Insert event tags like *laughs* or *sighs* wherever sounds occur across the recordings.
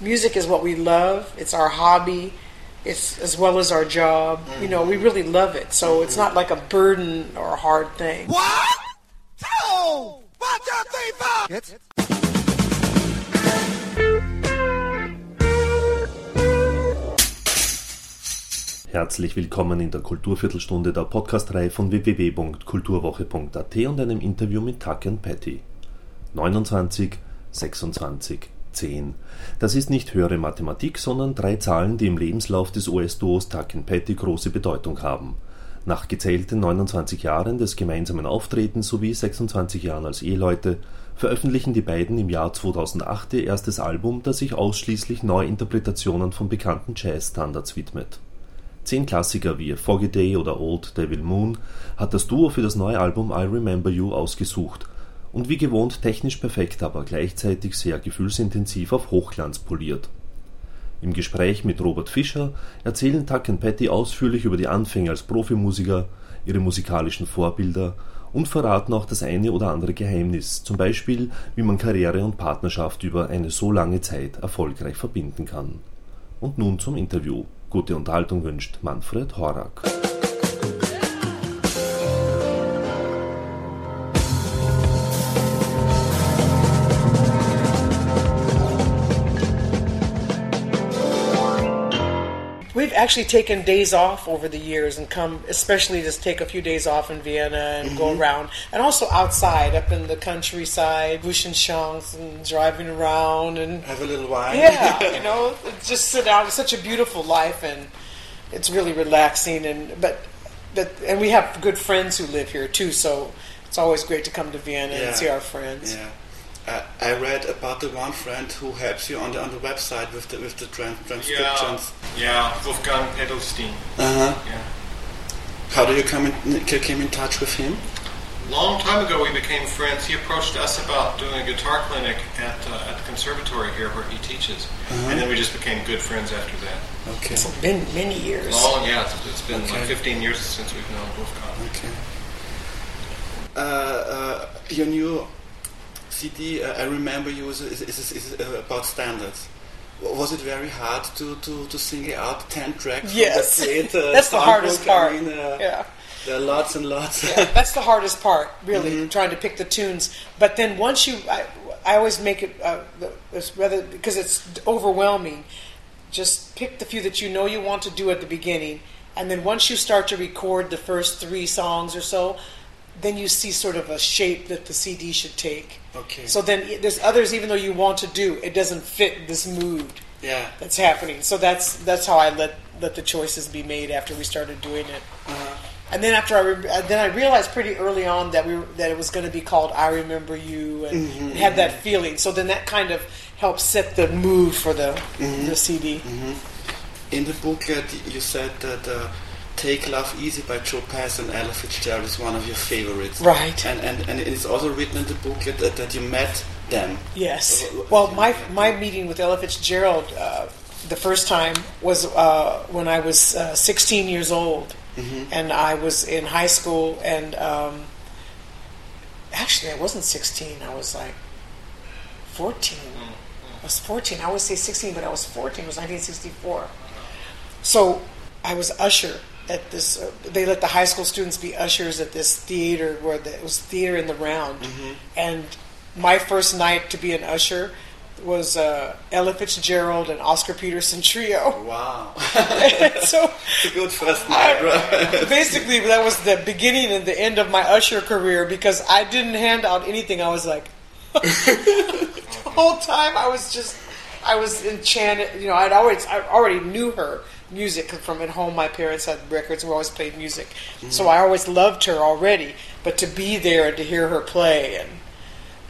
music is what we love. It's our hobby. It's as well as our job. Mm-hmm. You know, we really love it. So mm-hmm. it's not like a burden or a hard thing. What? Two! One, two, three, four! Jetzt? Herzlich willkommen in der Kulturviertelstunde der Podcastreihe von www.kulturwoche.at und einem Interview mit Tuck and Patty. 29, 26, 10. Das ist nicht höhere Mathematik, sondern drei Zahlen, die im Lebenslauf des US-Duos Tuck and Patty große Bedeutung haben. Nach gezählten 29 Jahren des gemeinsamen Auftretens sowie 26 Jahren als Eheleute veröffentlichen die beiden im Jahr 2008 ihr erstes Album, das sich ausschließlich Neuinterpretationen von bekannten Jazz-Standards widmet. Zehn Klassiker wie Foggy Day oder Old Devil Moon hat das Duo für das neue Album I Remember You ausgesucht und wie gewohnt technisch perfekt, aber gleichzeitig sehr gefühlsintensiv auf Hochglanz poliert. Im Gespräch mit Robert Fischer erzählen Tuck and Patty ausführlich über die Anfänge als Profimusiker, ihre musikalischen Vorbilder und verraten auch das eine oder andere Geheimnis, zum Beispiel wie man Karriere und Partnerschaft über eine so lange Zeit erfolgreich verbinden kann. Und nun zum Interview. Gute Unterhaltung wünscht Manfred Horak. Actually taken days off over the years and come, especially just take a few days off in Vienna and mm-hmm. go around, and also outside, up in the countryside, Buschenschanks and driving around and have a little wine. Yeah, *laughs* you know, just sit out. It's such a beautiful life, and it's really relaxing. And but, but and we have good friends who live here too, so it's always great to come to Vienna yeah. and see our friends. Yeah. Uh, I read about the one friend who helps you on the on the website with the with the trans- transcriptions. Yeah, yeah, Wolfgang Edelstein. Uh huh. Yeah. How do you come in, came in touch with him? Long time ago, we became friends. He approached us about doing a guitar clinic at, uh, at the conservatory here where he teaches, uh-huh. and then we just became good friends after that. Okay. It's been many years. Long, yeah, it's, it's been okay. like 15 years since we've known Wolfgang. Okay. Uh, uh your new CD, uh, I remember you is, is, is, is about standards. Was it very hard to, to, to sing out 10 tracks? Yes. That uh, *laughs* that's the hardest part. I mean, uh, yeah. There are lots and lots. Yeah, that's the hardest part, really, mm-hmm. trying to pick the tunes. But then once you, I, I always make it uh, rather because it's overwhelming. Just pick the few that you know you want to do at the beginning, and then once you start to record the first three songs or so, then you see sort of a shape that the CD should take. Okay. So then there's others, even though you want to do, it doesn't fit this mood. Yeah. That's happening. So that's that's how I let let the choices be made after we started doing it. Uh-huh. And then after I re- uh, then I realized pretty early on that we that it was going to be called "I Remember You" and mm-hmm, had that mm-hmm. feeling. So then that kind of helped set the mood for the mm-hmm. the CD. Mm-hmm. In the booklet, you said that. Uh, Take Love Easy by Joe Pass and Ella Fitzgerald is one of your favorites. Right. And, and, and it's also written in the booklet that, that you met them. Yes. Well, my, my meeting with Ella Fitzgerald uh, the first time was uh, when I was uh, 16 years old. Mm-hmm. And I was in high school, and um, actually, I wasn't 16. I was like 14. I was 14. I always say 16, but I was 14. It was 1964. So I was usher at this. Uh, they let the high school students be ushers at this theater where the, it was theater in the round. Mm-hmm. And my first night to be an usher was uh, Ella Fitzgerald and Oscar Peterson trio. Wow! *laughs* *laughs* so it's a good first night. Right? *laughs* basically, that was the beginning and the end of my usher career because I didn't hand out anything. I was like, the whole time I was just, I was enchanted. You know, I'd always, I already knew her music from at home. My parents had records, and we always played music, mm-hmm. so I always loved her already. But to be there and to hear her play, and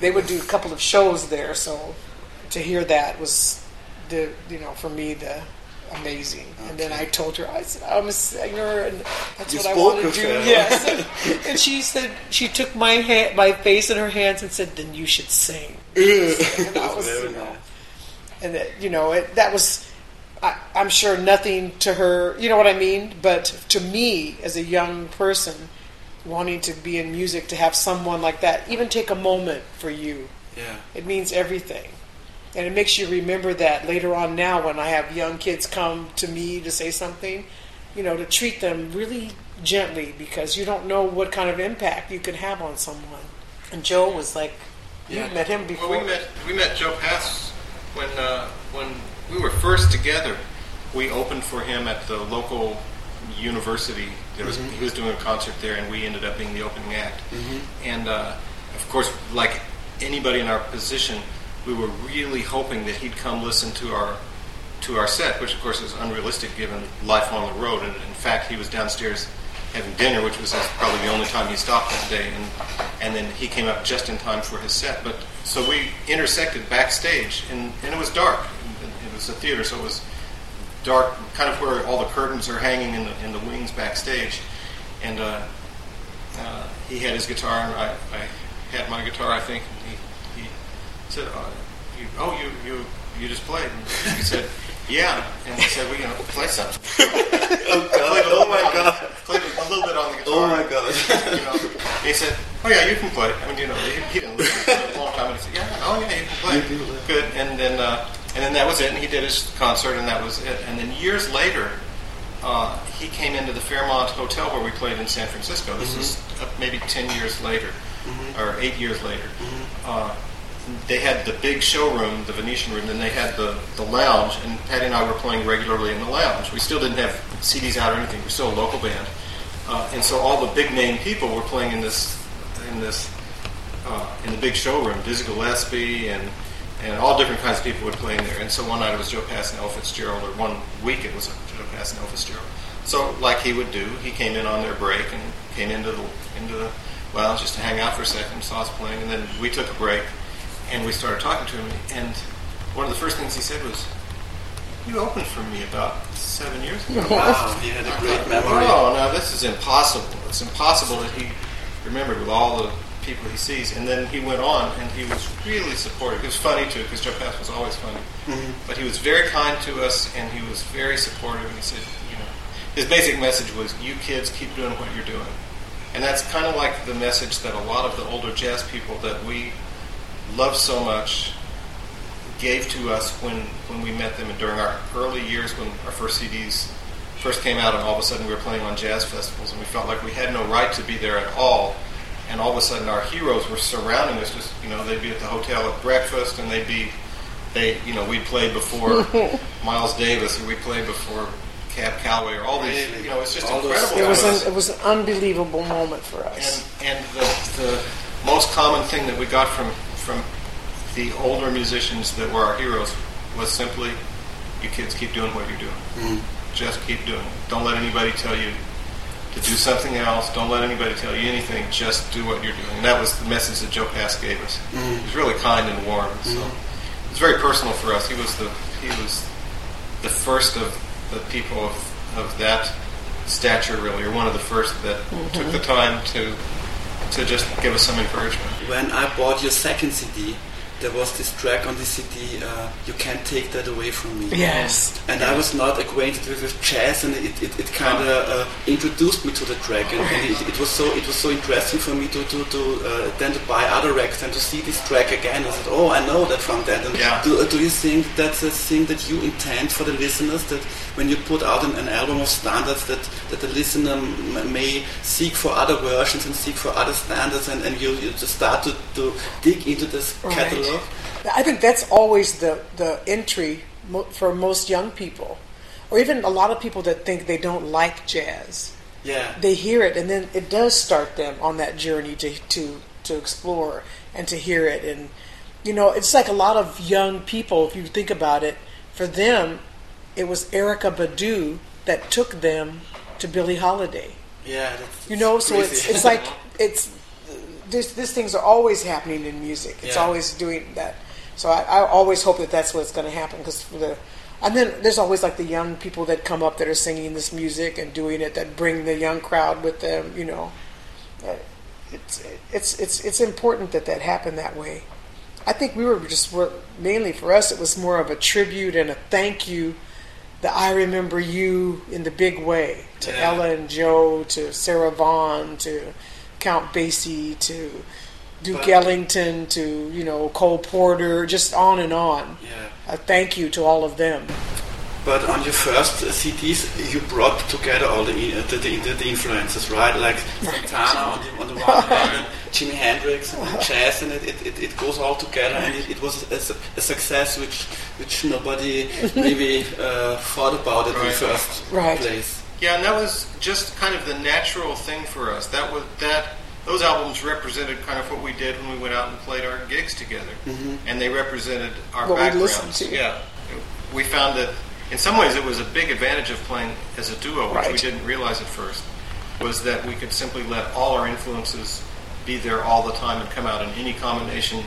they would do a couple of shows there, so to hear that was the you know for me the amazing. Okay. And then I told her, I said, I'm a singer, and that's you what I want to do. Yes. *laughs* and she said, she took my hand, my face in her hands, and said, "Then you should sing." *laughs* and that was, you know, and that you know, it, that was I, am sure nothing to her, you know what I mean? But to me, as a young person, wanting to be in music, to have someone like that, even take a moment for you, yeah, it means everything. and it makes you remember that later on. Now, when I have young kids come to me to say something, you know, to treat them really gently because you don't know what kind of impact you can have on someone. And Joe was like, you Yeah. met him before. Well, we met we met Joe Pass when uh, when we were first together. We opened for him at the local university. There was he was doing a concert there, and we ended up being the opening act. And uh, of course, like anybody in our position, we were really hoping that he'd come listen to our to our set, which of course is unrealistic given life on the road. And in fact, he was downstairs having dinner, which was probably the only time he stopped that day. And and then he came up just in time for his set. But so we intersected backstage, and, and it was dark. It was a theater, so it was dark, kind of where all the curtains are hanging in the in the wings backstage. And uh, uh, he had his guitar, and I, I had my guitar, I think. And he, he said, uh, you, "Oh, you you you just played." And he said, "Yeah." And he said, "Well, you know, play something." *laughs* Oh God! Oh my bit on the- God! Played a little bit on the guitar. Oh my God! *laughs* You know, he said, "Oh yeah, you can play." I mean, you know, he, he didn't listen for a long time, and he said, "Yeah, oh yeah, you can play." You can. Good, and then uh, and then that was it. And he did his concert, and that was it. And then years later, uh, he came into the Fairmont Hotel where we played in San Francisco. This is uh, maybe ten years later, or eight years later. Uh, they had the big showroom, the Venetian room, then they had the, the lounge, and Patty and I were playing regularly in the lounge. We still didn't have CDs out or anything. We're still a local band, uh, and so all the big name people were playing in this in this uh, in the big showroom. Dizzy Gillespie and and all different kinds of people would play in there. And so one night it was Joe Pass and Ella Fitzgerald, or one week it was Joe Pass and Ella Fitzgerald. So like he would do, he came in on their break and came into the into the lounge just to hang out for a second, saw us playing, and then we took a break and we started talking to him. And one of the first things he said was, "You opened for me about seven years ago." Wow! He had a great memory. Oh no, this is impossible. It's impossible that he remembered with all the people he sees. And then he went on, and he was really supportive. He was funny too, because Joe Pass was always funny. Mm-hmm. But he was very kind to us, and he was very supportive. And he said, you know, his basic message was, "You kids keep doing what you're doing." And that's kind of like the message that a lot of the older jazz people that we love so much gave to us when, when we met them and during our early years when our first CDs first came out and all of a sudden we were playing on jazz festivals and we felt like we had no right to be there at all and all of a sudden our heroes were surrounding us just you know they'd be at the hotel at breakfast and they'd be they you know we'd played before *laughs* Miles Davis or we played before Cab Calloway or all these you know it's just All those- incredible It was to us. an, it was an unbelievable moment for us. And, and the, the most common thing that we got from, from the older musicians that were our heroes was simply, you kids keep doing what you're doing. Mm-hmm. Just keep doing it. Don't let anybody tell you to do something else. Don't let anybody tell you anything. Just do what you're doing. And that was the message that Joe Pass gave us. Mm-hmm. He was really kind and warm. So mm-hmm. it was very personal for us. He was the he was the first of the people of, of that stature, really, or one of the first that took the time to to just give us some encouragement. When I bought your second CD, there was this track on the CD, uh, You Can't Take That Away From Me. Yes. And I was not acquainted with, with jazz, and it, it, it kind of uh, introduced me to the track, and, and it, it was so it was so interesting for me to to, to uh, then to buy other records and to see this track again. I said, oh, I know that from that. And Yeah. do, do you think that's a thing that you intend for the listeners that when you put out an, an album of standards that, that the listener m- may seek for other versions and seek for other standards, and, and you, you just start to, to dig into this Right. catalog? I think that's always the, the entry mo- for most young people, or even a lot of people that think they don't like jazz. Yeah. They hear it, and then it does start them on that journey to, to, to explore and to hear it. And, you know, it's like a lot of young people, if you think about it, for them, it was Erykah Badu that took them to Billie Holiday. Yeah. That's, You know, so crazy. it's it's like *laughs* it's this these things are always happening in music. It's Yeah. always doing that. So I, I always hope that that's what's going to happen because the and then there's always like the young people that come up that are singing this music and doing it that bring the young crowd with them. You know, it's it's it's it's important that that happened that way. I think we were just were, mainly for us it was more of a tribute and a thank you that I remember you in the big way to Yeah. Ella and Joe to Sarah Vaughan to Count Basie to Duke But- Ellington to you know Cole Porter, just on and on. Yeah. A thank you to all of them. But on your first uh, CDs, you brought together all the uh, the, the, the, the influences, right? Like Santana on the, on the one *laughs* hand, and Jimi Hendrix and jazz, and it, it, it, it goes all together, and it, it was a, a success which which nobody maybe uh, thought about at Right. the first Right. place. Yeah, and that was just kind of the natural thing for us. That was that those albums represented kind of what we did when we went out and played our gigs together, and they represented our What backgrounds. listened to. Yeah, we found that in some ways it was a big advantage of playing as a duo, which we didn't realize at first, was that we could simply let all our influences be there all the time and come out in any combination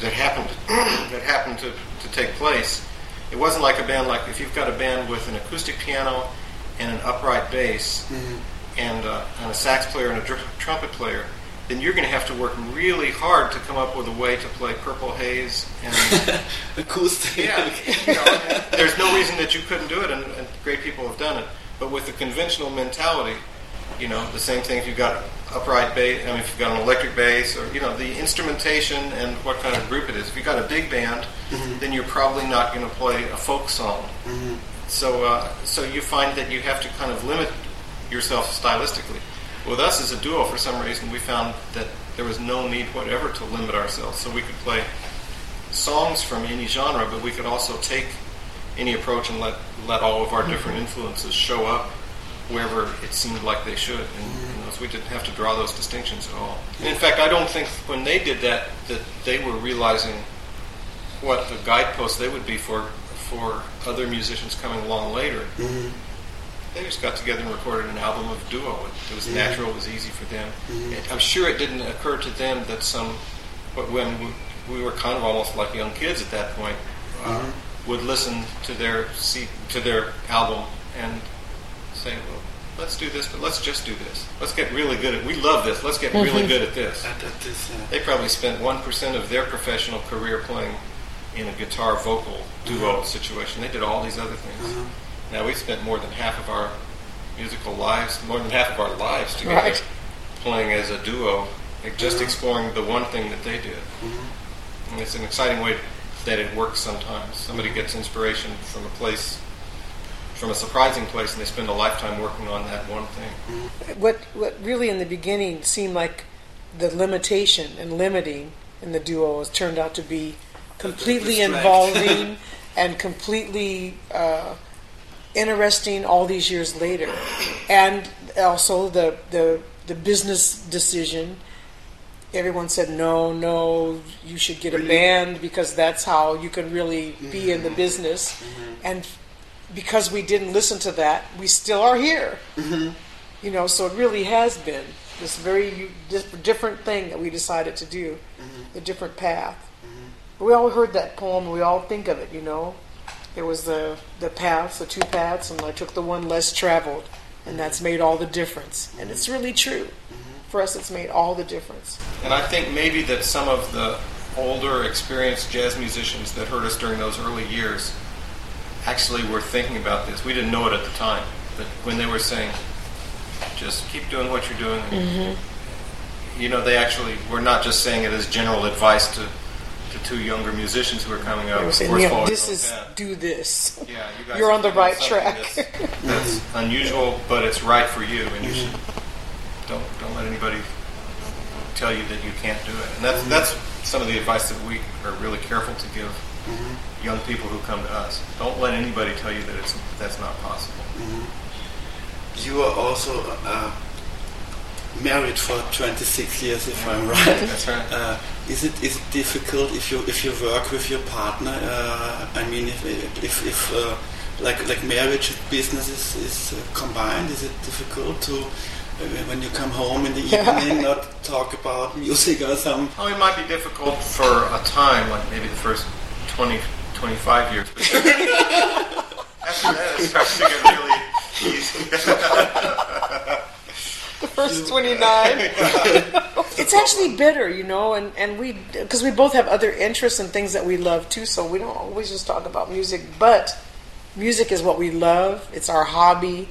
that happened *clears throat* that happened to, to take place. It wasn't like a band like if you've got a band with an acoustic piano and an upright bass and, uh, and a sax player and a dr- trumpet player, then you're going to have to work really hard to come up with a way to play Purple Haze and *laughs* Acoustic. yeah, you *laughs* know, there's no reason that you couldn't do it, and, and great people have done it. But with the conventional mentality, you know, the same thing if you've got upright bass, I mean, if you've got an electric bass, or, you know, the instrumentation and what kind of group it is. If you've got a big band, then you're probably not going to play a folk song. So, uh, so you find that you have to kind of limit yourself stylistically. With us as a duo, for some reason, we found that there was no need whatever to limit ourselves. So we could play songs from any genre, but we could also take any approach and let let all of our mm-hmm. different influences show up wherever it seemed like they should, and you mm-hmm. know, so we didn't have to draw those distinctions at all. And in fact, I don't think when they did that that they were realizing what the guideposts they would be for for other musicians coming along later. Mm-hmm. They just got together and recorded an album of duo. It, it was natural. It was easy for them. It, I'm sure it didn't occur to them that some, but when we, we were kind of almost like young kids at that point, uh, would listen to their C, to their album and say, "Well, let's do this, but let's just do this. Let's get really good at. We love this. Let's get really good at this." At, at this, uh, They probably spent one percent of their professional career playing in a guitar vocal duo situation. They did all these other things. Now we spent more than half of our musical lives, more than half of our lives together, Right. playing as a duo, like just exploring the one thing that they did. And it's an exciting way that it works sometimes. Somebody gets inspiration from a place, from a surprising place, and they spend a lifetime working on that one thing. What what really in the beginning seemed like the limitation and limiting in the duo has turned out to be completely involving *laughs* and completely uh, interesting all these years later, and also the the the business decision. Everyone said no, no. You should get a band because that's how you can really be in the mm-hmm. business. Mm-hmm. And because we didn't listen to that, we still are here. Mm-hmm. You know, so it really has been this very different thing that we decided to do, a different path. We all heard that poem. We all think of it. You know, there was the the paths, the two paths, and I took the one less traveled, and that's mm-hmm. made all the difference. And it's really true. Mm-hmm. For us, it's made all the difference. And I think maybe that some of the older, experienced jazz musicians that heard us during those early years actually were thinking about this. We didn't know it at the time, but when they were saying, just keep doing what you're doing, mm-hmm. you know, they actually were not just saying it as general advice to, to two younger musicians who are coming up. Saying, "Of course, this is path." do this. Yeah, you guys You're on the right track. That's, that's unusual, but it's right for you, and you should don't don't let anybody tell you that you can't do it. And that's mm-hmm. that's some of the advice that we are really careful to give mm-hmm. young people who come to us. Don't let anybody tell you that it's that's not possible. Mm-hmm. you are also uh, married for 26 years, if I'm right. *laughs* That's right. Uh, is it is it difficult if you if you work with your partner? Uh, I mean, if if, if uh, like like marriage and business is, is uh, combined, is it difficult to uh, when you come home in the *laughs* evening not talk about music or something. Oh, it might be difficult for a time, like maybe the first 20, 25 years. *laughs* After that, it starts to get really easy. First 29. *laughs* it's actually better, you know, and, and we, because we both have other interests and things that we love too, so we don't always just talk about music, but music is what we love, it's our hobby,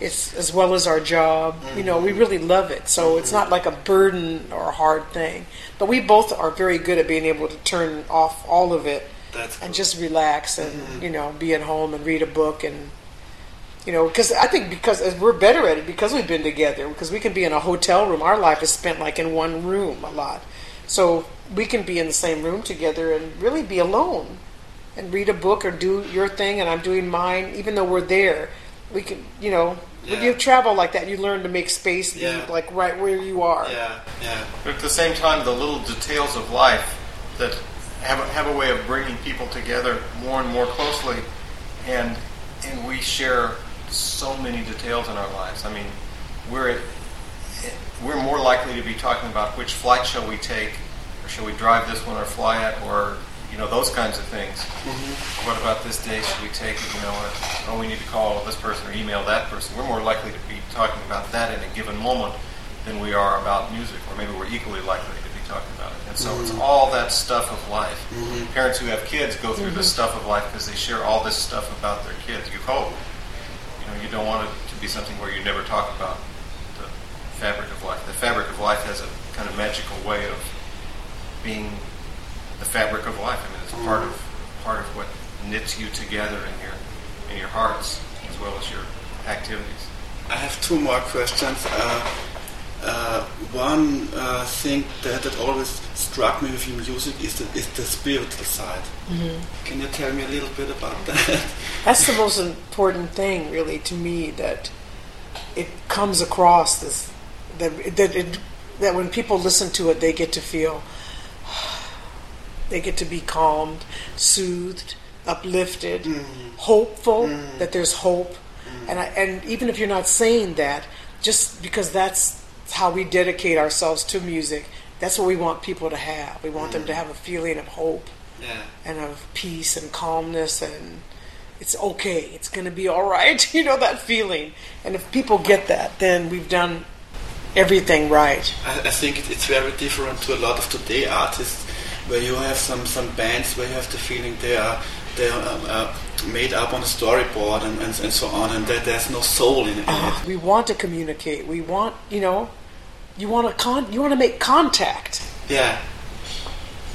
it's as well as our job. You know, we really love it. So it's not like a burden or a hard thing. But we both are very good at being able to turn off all of it That's and good. just relax and mm-hmm. you know be at home and read a book and you know because I think because we're better at it because we've been together because we can be in a hotel room. Our life is spent like in one room a lot, so we can be in the same room together and really be alone and read a book or do your thing and I'm doing mine. Even though we're there, we can you know when you travel like that, you learn to make space be, like right where you are. Yeah, yeah. But at the same time, the little details of life that have a, have a way of bringing people together more and more closely, and and we share so many details in our lives. I mean, we're we're more likely to be talking about which flight shall we take, or shall we drive this one or fly it, or you know those kinds of things. Mm-hmm. What about this day should we take? it? You know, uh, oh, we need to call this person or email that person. We're more likely to be talking about that in a given moment than we are about music, or maybe we're equally likely to be talking about it. And so it's mm-hmm. all that stuff of life. Mm-hmm. Parents who have kids go through this stuff of life because they share all this stuff about their kids. You hope. You know, you don't want it to be something where you never talk about the fabric of life. The fabric of life has a kind of magical way of being the fabric of life. I mean, it's part of part of what knits you together in your in your hearts as well as your activities. I have two more questions. Uh, uh, one uh, thing that, that always struck me with your music is the, is the spiritual side. Can you tell me a little bit about that? *laughs* That's the most important thing, really, to me. That it comes across this that that it, that when people listen to it, they get to feel *sighs* they get to be calmed, soothed, uplifted, hopeful. That there's hope, and I, and even if you're not saying that, just because that's how we dedicate ourselves to music, that's what we want people to have. We want them to have a feeling of hope yeah. and of peace and calmness and it's okay it's going to be all right *laughs* you know that feeling and if people get that then we've done everything right I, I think it's very different to a lot of today artists, where you have some, some bands where you have the feeling they are they are um, uh, made up on a storyboard and, and, and so on, and that there's no soul in, in it. we want to communicate we want you know you want to con- you want to make contact Yeah,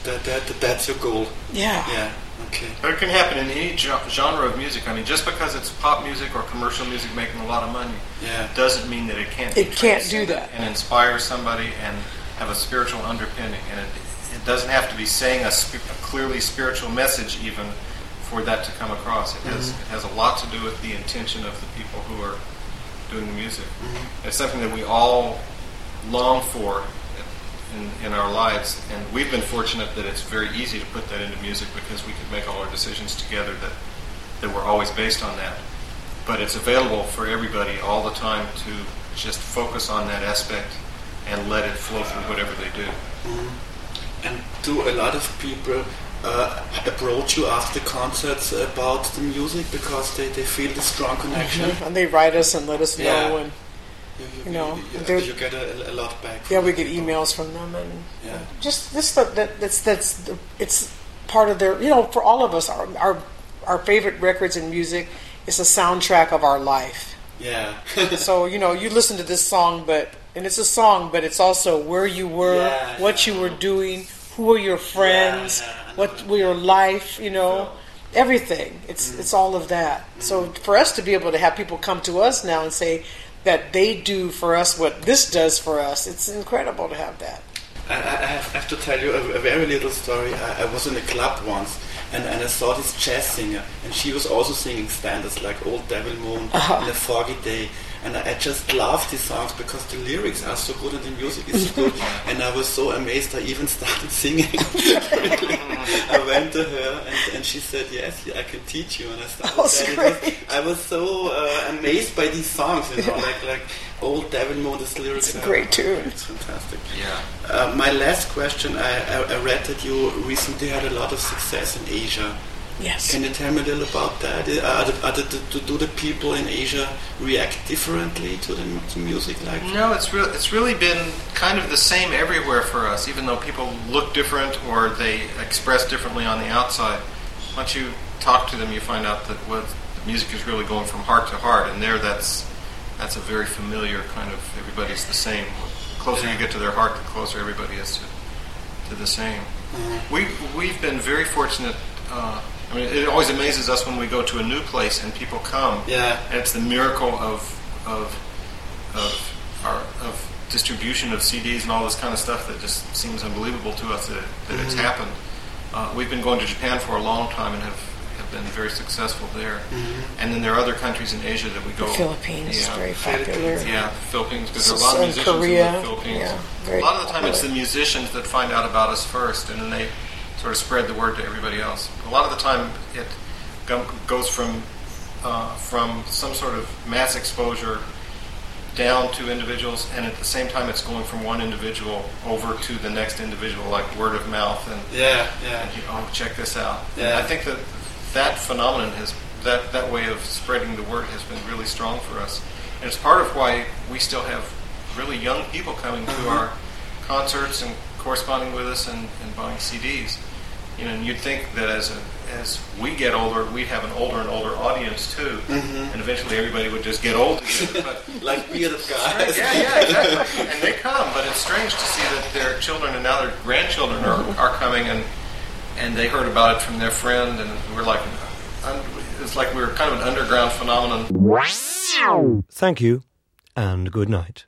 that, that that's your goal. yeah Yeah. Okay. But it can happen in any genre of music. I mean, just because it's pop music or commercial music making a lot of money Yeah. doesn't mean that it can't. It can't do that. and inspire somebody and have a spiritual underpinning. And it, it doesn't have to be saying a, sp- a clearly spiritual message even for that to come across. It has mm-hmm. it has a lot to do with the intention of the people who are doing the music. Mm-hmm. It's something that we all long for in, in our lives, and we've been fortunate that it's very easy to put that into music because we could make all our decisions together that that were always based on that. But it's available for everybody all the time to just focus on that aspect and let it flow through whatever they do. And do a lot of people uh, approach you after concerts about the music because they, they feel the strong connection? and they write us and let us know and You, You know, you, you get a, a lot back. yeah we get emails from them and Yeah. just this that, that that's that's the, it's part of their you know for all of us our our our favorite records and music is a soundtrack of our life Yeah. *laughs* so you know you listen to this song but and it's a song but it's also where you were Yeah, what yeah. you were doing who were your friends Yeah, what were your life you know So- everything it's Mm-hmm. it's all of that so for us to be able to have people come to us now and say that they do for us what this does for us it's incredible to have that I, I have, to tell you a, a very little story. I, I was in a club once and, and I saw this jazz singer and she was also singing standards like Old Devil Moon uh-huh. and A Foggy Day. And I, I just loved these songs because the lyrics are so good and the music is so good. *laughs* And I was so amazed I even started *laughs* singing. *laughs* I went to her and, and she said, Yes, I can teach you. And I started Oh, saying, great. I was so uh, amazed by these songs, you know, like like Old Devil Moon, lyrics. It's a great tune. It's fantastic. Yeah. Uh, my last question, I, I, I read that you recently had a lot of success in Asia. Yes Can you tell me a little about that? Are the, are the, do, do the people in Asia react differently to the to music? Like, No, it's real. It's really been kind of the same everywhere for us. Even though people look different or they express differently on the outside, once you talk to them, you find out that what the music is really going from heart to heart, and there, that's that's a very familiar kind of everybody's the same. The closer you get to their heart, the closer everybody is to, to the same. Mm-hmm. We we've been very fortunate. Uh, I mean, it always amazes us when we go to a new place and people come. Yeah. And it's the miracle of of of our of distribution of CDs and all this kind of stuff that just seems unbelievable to us that, that it's Mm-hmm. happened. Uh, we've been going to Japan for a long time and have, have been very successful there. Mm-hmm. And then there are other countries in Asia that we go. The Philippines is Yeah. very Philippines, popular. Yeah, Philippines, because there are a lot of musicians Korea, in the Philippines. yeah, a lot of the time, it's the musicians that find out about us first, and then they sort of spread the word to everybody else. A lot of the time, it goes from uh, from some sort of mass exposure down to individuals, and at the same time, it's going from one individual over to the next individual, like word of mouth, and Yeah, yeah. and you, oh, check this out. And Yeah. I think that that phenomenon has that that way of spreading the word has been really strong for us, and it's part of why we still have really young people coming to our concerts and corresponding with us and, and buying CDs. You know, and you'd think that as a, as we get older, we'd have an older and older audience too, mm-hmm. and eventually everybody would just get old together. *laughs* But Like bearded guys. yeah, yeah, exactly. and they come, but it's strange to see that their children and now their grandchildren are, mm-hmm. are coming and and they heard about it from their friend, and we're like, it's like we we're kind of an underground phenomenon. Thank you, and good night.